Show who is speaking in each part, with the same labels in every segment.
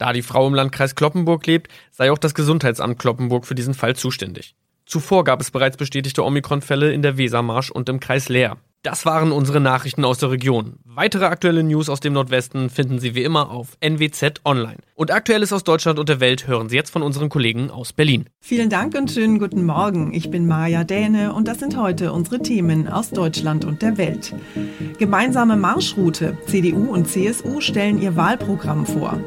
Speaker 1: Da die Frau im Landkreis Kloppenburg lebt, sei auch das Gesundheitsamt Kloppenburg für diesen Fall zuständig. Zuvor gab es bereits bestätigte Omikron-Fälle in der Wesermarsch und im Kreis Leer. Das waren unsere Nachrichten aus der Region. Weitere aktuelle News aus dem Nordwesten finden Sie wie immer auf NWZ Online. Und Aktuelles aus Deutschland und der Welt hören Sie jetzt von unseren Kollegen aus Berlin.
Speaker 2: Vielen Dank und schönen guten Morgen. Ich bin Maja Däne und das sind heute unsere Themen aus Deutschland und der Welt. Gemeinsame Marschroute. CDU und CSU stellen ihr Wahlprogramm vor.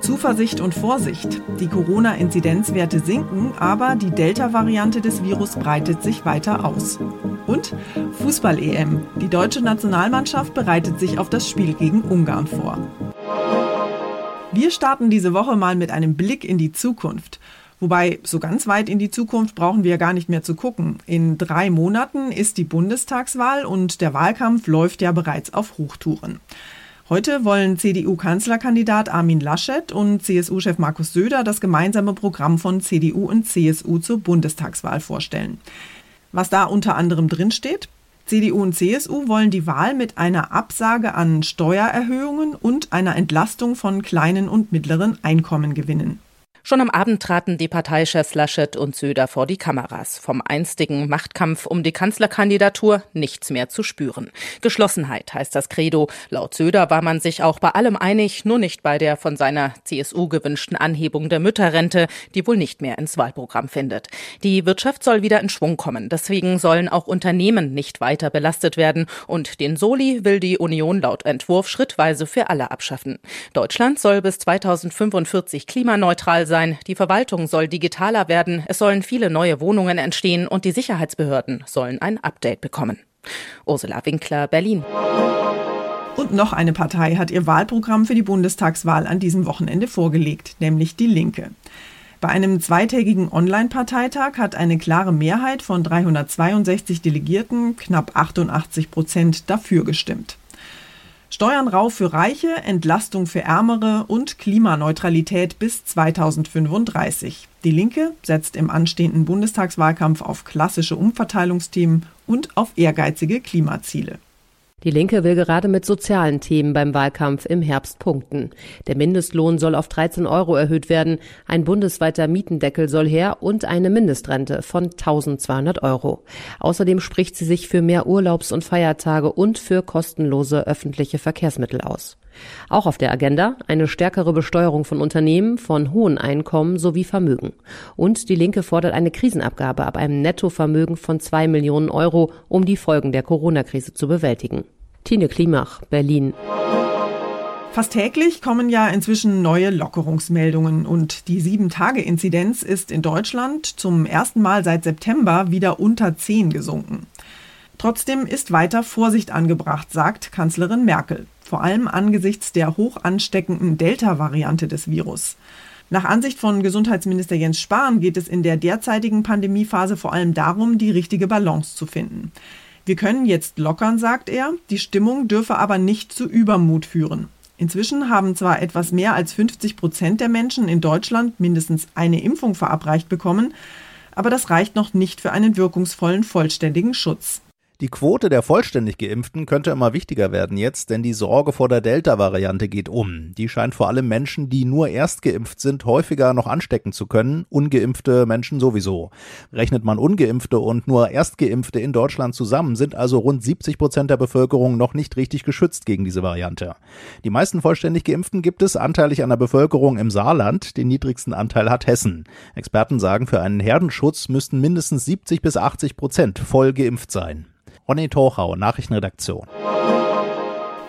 Speaker 2: Zuversicht und Vorsicht. Die Corona-Inzidenzwerte sinken, aber die Delta-Variante des Virus breitet sich weiter aus. Und Fußball-EM. Die deutsche Nationalmannschaft bereitet sich auf das Spiel gegen Ungarn vor. Wir starten diese Woche mal mit einem Blick in die Zukunft. Wobei, so ganz weit in die Zukunft brauchen wir gar nicht mehr zu gucken. In drei Monaten ist die Bundestagswahl und der Wahlkampf läuft ja bereits auf Hochtouren. Heute wollen CDU-Kanzlerkandidat Armin Laschet und CSU-Chef Markus Söder das gemeinsame Programm von CDU und CSU zur Bundestagswahl vorstellen. Was da unter anderem drinsteht? CDU und CSU wollen die Wahl mit einer Absage an Steuererhöhungen und einer Entlastung von kleinen und mittleren Einkommen gewinnen.
Speaker 3: Schon am Abend traten die Parteichefs Laschet und Söder vor die Kameras. Vom einstigen Machtkampf um die Kanzlerkandidatur nichts mehr zu spüren. Geschlossenheit heißt das Credo. Laut Söder war man sich auch bei allem einig, nur nicht bei der von seiner CSU gewünschten Anhebung der Mütterrente, die wohl nicht mehr ins Wahlprogramm findet. Die Wirtschaft soll wieder in Schwung kommen. Deswegen sollen auch Unternehmen nicht weiter belastet werden. Und den Soli will die Union laut Entwurf schrittweise für alle abschaffen. Deutschland soll bis 2045 klimaneutral sein, die Verwaltung soll digitaler werden, es sollen viele neue Wohnungen entstehen und die Sicherheitsbehörden sollen ein Update bekommen. Ursula Winkler, Berlin.
Speaker 2: Und noch eine Partei hat ihr Wahlprogramm für die Bundestagswahl an diesem Wochenende vorgelegt, nämlich die Linke. Bei einem zweitägigen Online-Parteitag hat eine klare Mehrheit von 362 Delegierten, knapp 88 Prozent, dafür gestimmt. Steuern rauf für Reiche, Entlastung für Ärmere und Klimaneutralität bis 2035. Die Linke setzt im anstehenden Bundestagswahlkampf auf klassische Umverteilungsthemen und auf ehrgeizige Klimaziele.
Speaker 4: Die Linke will gerade mit sozialen Themen beim Wahlkampf im Herbst punkten. Der Mindestlohn soll auf 13 Euro erhöht werden, ein bundesweiter Mietendeckel soll her und eine Mindestrente von 1200 Euro. Außerdem spricht sie sich für mehr Urlaubs- und Feiertage und für kostenlose öffentliche Verkehrsmittel aus. Auch auf der Agenda eine stärkere Besteuerung von Unternehmen, von hohen Einkommen sowie Vermögen. Und die Linke fordert eine Krisenabgabe ab einem Nettovermögen von zwei Millionen Euro, um die Folgen der Corona-Krise zu bewältigen. Tine Klimach, Berlin.
Speaker 2: Fast täglich kommen ja inzwischen neue Lockerungsmeldungen und die 7-Tage-Inzidenz ist in Deutschland zum ersten Mal seit September wieder unter 10 gesunken. Trotzdem ist weiter Vorsicht angebracht, sagt Kanzlerin Merkel, vor allem angesichts der hoch ansteckenden Delta-Variante des Virus. Nach Ansicht von Gesundheitsminister Jens Spahn geht es in der derzeitigen Pandemiephase vor allem darum, die richtige Balance zu finden. Wir können jetzt lockern, sagt er, die Stimmung dürfe aber nicht zu Übermut führen. Inzwischen haben zwar etwas mehr als 50 Prozent der Menschen in Deutschland mindestens eine Impfung verabreicht bekommen, aber das reicht noch nicht für einen wirkungsvollen vollständigen Schutz.
Speaker 5: Die Quote der vollständig Geimpften könnte immer wichtiger werden jetzt, denn die Sorge vor der Delta-Variante geht um. Die scheint vor allem Menschen, die nur erst geimpft sind, häufiger noch anstecken zu können. Ungeimpfte Menschen sowieso. Rechnet man Ungeimpfte und nur Erstgeimpfte in Deutschland zusammen, sind also rund 70 Prozent der Bevölkerung noch nicht richtig geschützt gegen diese Variante. Die meisten vollständig Geimpften gibt es anteilig an der Bevölkerung im Saarland. Den niedrigsten Anteil hat Hessen. Experten sagen, für einen Herdenschutz müssten mindestens 70 bis 80 Prozent voll geimpft sein. Ronny Torchau, Nachrichtenredaktion.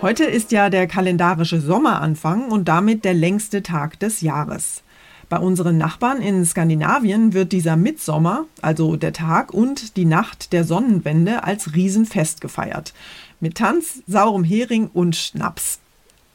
Speaker 2: Heute ist ja der kalendarische Sommeranfang und damit der längste Tag des Jahres. Bei unseren Nachbarn in Skandinavien wird dieser Mitsommer, also der Tag und die Nacht der Sonnenwende, als Riesenfest gefeiert. Mit Tanz, saurem Hering und Schnaps.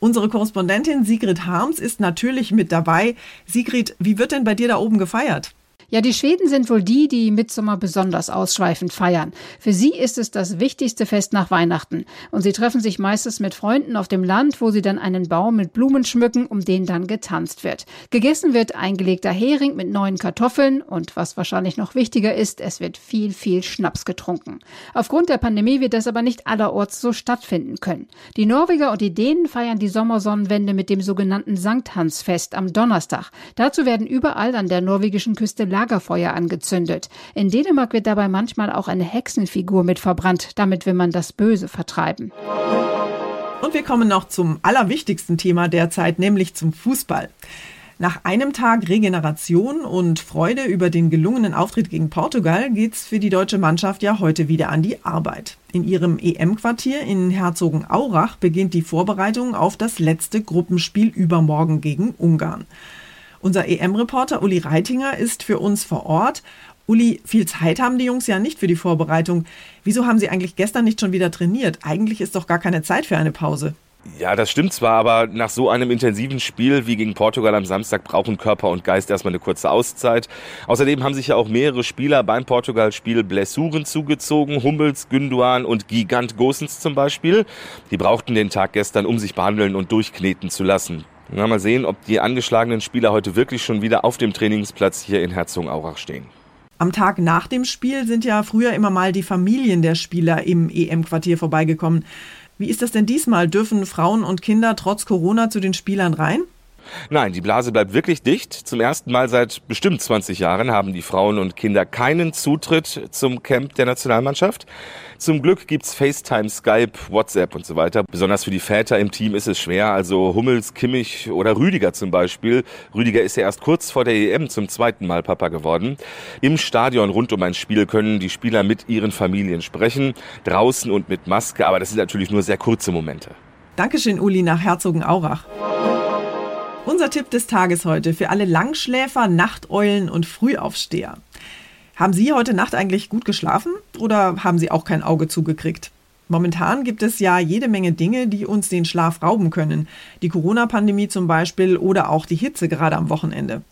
Speaker 2: Unsere Korrespondentin Sigrid Harms ist natürlich mit dabei. Sigrid, wie wird denn bei dir da oben gefeiert?
Speaker 6: Ja, die Schweden sind wohl die, die Mitsommer besonders ausschweifend feiern. Für sie ist es das wichtigste Fest nach Weihnachten. Und sie treffen sich meistens mit Freunden auf dem Land, wo sie dann einen Baum mit Blumen schmücken, um den dann getanzt wird. Gegessen wird eingelegter Hering mit neuen Kartoffeln und was wahrscheinlich noch wichtiger ist, es wird viel, viel Schnaps getrunken. Aufgrund der Pandemie wird das aber nicht allerorts so stattfinden können. Die Norweger und die Dänen feiern die Sommersonnenwende mit dem sogenannten Sankthansfest am Donnerstag. Dazu werden überall an der norwegischen Küste Lagerfeuer angezündet. In Dänemark wird dabei manchmal auch eine Hexenfigur mit verbrannt. Damit will man das Böse vertreiben.
Speaker 2: Und wir kommen noch zum allerwichtigsten Thema derzeit, nämlich zum Fußball. Nach einem Tag Regeneration und Freude über den gelungenen Auftritt gegen Portugal geht's für die deutsche Mannschaft ja heute wieder an die Arbeit. In ihrem EM-Quartier in Herzogenaurach beginnt die Vorbereitung auf das letzte Gruppenspiel übermorgen gegen Ungarn. Unser EM-Reporter Uli Reitinger ist für uns vor Ort. Uli, viel Zeit haben die Jungs ja nicht für die Vorbereitung. Wieso haben sie eigentlich gestern nicht schon wieder trainiert? Eigentlich ist doch gar keine Zeit für eine Pause.
Speaker 7: Ja, das stimmt zwar, aber nach so einem intensiven Spiel wie gegen Portugal am Samstag brauchen Körper und Geist erstmal eine kurze Auszeit. Außerdem haben sich ja auch mehrere Spieler beim Portugal-Spiel Blessuren zugezogen. Hummels, Günduan und Gigant Gosens zum Beispiel. Die brauchten den Tag gestern, um sich behandeln und durchkneten zu lassen. Na, mal sehen, ob die angeschlagenen Spieler heute wirklich schon wieder auf dem Trainingsplatz hier in Herzogenaurach stehen.
Speaker 2: Am Tag nach dem Spiel sind ja früher immer mal die Familien der Spieler im EM-Quartier vorbeigekommen. Wie ist das denn diesmal? Dürfen Frauen und Kinder trotz Corona zu den Spielern rein?
Speaker 7: Nein, die Blase bleibt wirklich dicht. Zum ersten Mal seit bestimmt 20 Jahren haben die Frauen und Kinder keinen Zutritt zum Camp der Nationalmannschaft. Zum Glück gibt's FaceTime, Skype, WhatsApp und so weiter. Besonders für die Väter im Team ist es schwer. Also Hummels, Kimmich oder Rüdiger zum Beispiel. Rüdiger ist ja erst kurz vor der EM zum zweiten Mal Papa geworden. Im Stadion rund um ein Spiel können die Spieler mit ihren Familien sprechen. Draußen und mit Maske. Aber das sind natürlich nur sehr kurze Momente.
Speaker 2: Dankeschön, Uli, nach Herzogenaurach. Unser Tipp des Tages heute für alle Langschläfer, Nachteulen und Frühaufsteher. Haben Sie heute Nacht eigentlich gut geschlafen oder haben Sie auch kein Auge zugekriegt? Momentan gibt es ja jede Menge Dinge, die uns den Schlaf rauben können. Die Corona-Pandemie zum Beispiel oder auch die Hitze gerade am Wochenende.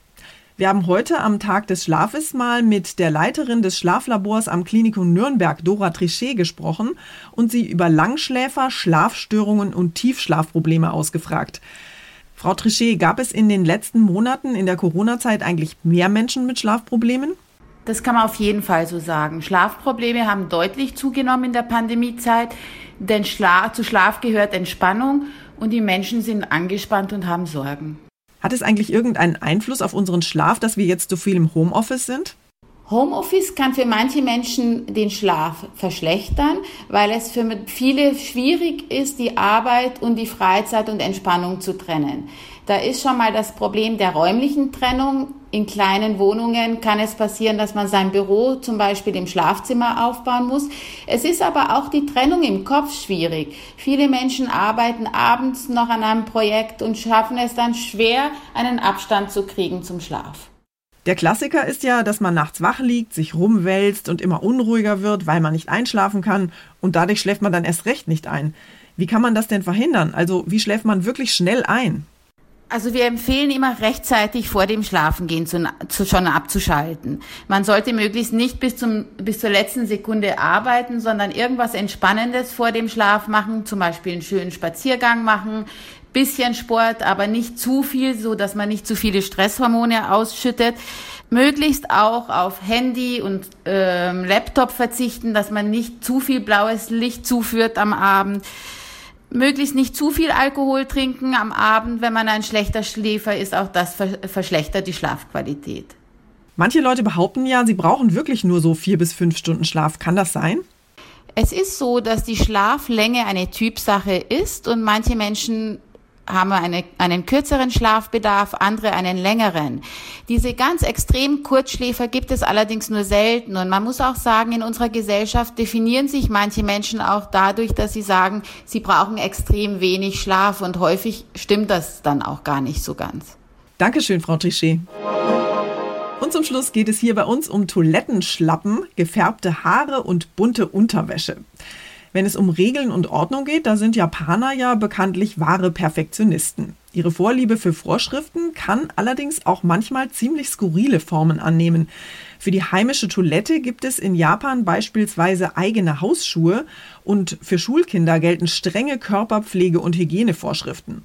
Speaker 2: Wir haben heute am Tag des Schlafes mal mit der Leiterin des Schlaflabors am Klinikum Nürnberg, Dora Trichet, gesprochen und sie über Langschläfer, Schlafstörungen und Tiefschlafprobleme ausgefragt. Frau Trichet, gab es in den letzten Monaten in der Corona-Zeit eigentlich mehr Menschen mit Schlafproblemen?
Speaker 8: Das kann man auf jeden Fall so sagen. Schlafprobleme haben deutlich zugenommen in der Pandemiezeit, denn Schla zu Schlaf gehört Entspannung und die Menschen sind angespannt und haben Sorgen.
Speaker 2: Hat es eigentlich irgendeinen Einfluss auf unseren Schlaf, dass wir jetzt so viel im Homeoffice sind?
Speaker 8: Homeoffice kann für manche Menschen den Schlaf verschlechtern, weil es für viele schwierig ist, die Arbeit und die Freizeit und Entspannung zu trennen. Da ist schon mal das Problem der räumlichen Trennung. In kleinen Wohnungen kann es passieren, dass man sein Büro zum Beispiel im Schlafzimmer aufbauen muss. Es ist aber auch die Trennung im Kopf schwierig. Viele Menschen arbeiten abends noch an einem Projekt und schaffen es dann schwer, einen Abstand zu kriegen zum Schlaf.
Speaker 2: Der Klassiker ist ja, dass man nachts wach liegt, sich rumwälzt und immer unruhiger wird, weil man nicht einschlafen kann und dadurch schläft man dann erst recht nicht ein. Wie kann man das denn verhindern? Also wie schläft man wirklich schnell ein?
Speaker 8: Also wir empfehlen immer rechtzeitig vor dem Schlafengehen zu, zu, schon abzuschalten. Man sollte möglichst nicht bis, zum, bis zur letzten Sekunde arbeiten, sondern irgendwas Entspannendes vor dem Schlaf machen, zum Beispiel einen schönen Spaziergang machen, bisschen Sport, aber nicht zu viel, so dass man nicht zu viele Stresshormone ausschüttet. Möglichst auch auf Handy und ähm, Laptop verzichten, dass man nicht zu viel blaues Licht zuführt am Abend. Möglichst nicht zu viel Alkohol trinken am Abend, wenn man ein schlechter Schläfer ist. Auch das verschlechtert die Schlafqualität.
Speaker 2: Manche Leute behaupten ja, sie brauchen wirklich nur so vier bis fünf Stunden Schlaf. Kann das sein?
Speaker 8: Es ist so, dass die Schlaflänge eine Typsache ist und manche Menschen haben wir eine, einen kürzeren Schlafbedarf, andere einen längeren. Diese ganz extrem Kurzschläfer gibt es allerdings nur selten. Und man muss auch sagen, in unserer Gesellschaft definieren sich manche Menschen auch dadurch, dass sie sagen, sie brauchen extrem wenig Schlaf. Und häufig stimmt das dann auch gar nicht so ganz.
Speaker 2: Dankeschön, Frau Trichet. Und zum Schluss geht es hier bei uns um Toilettenschlappen, gefärbte Haare und bunte Unterwäsche. Wenn es um Regeln und Ordnung geht, da sind Japaner ja bekanntlich wahre Perfektionisten. Ihre Vorliebe für Vorschriften kann allerdings auch manchmal ziemlich skurrile Formen annehmen. Für die heimische Toilette gibt es in Japan beispielsweise eigene Hausschuhe und für Schulkinder gelten strenge Körperpflege- und Hygienevorschriften.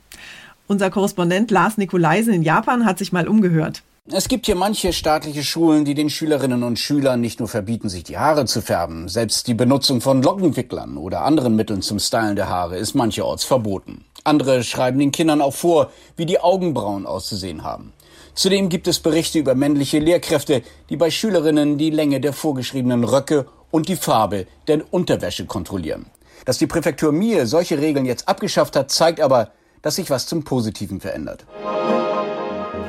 Speaker 2: Unser Korrespondent Lars Nikolaisen in Japan hat sich mal umgehört.
Speaker 9: Es gibt hier manche staatliche Schulen, die den Schülerinnen und Schülern nicht nur verbieten, sich die Haare zu färben, selbst die Benutzung von Lockenwicklern oder anderen Mitteln zum Stylen der Haare ist mancherorts verboten. Andere schreiben den Kindern auch vor, wie die Augenbrauen auszusehen haben. Zudem gibt es Berichte über männliche Lehrkräfte, die bei Schülerinnen die Länge der vorgeschriebenen Röcke und die Farbe der Unterwäsche kontrollieren. Dass die Präfektur Mie solche Regeln jetzt abgeschafft hat, zeigt aber, dass sich was zum Positiven verändert.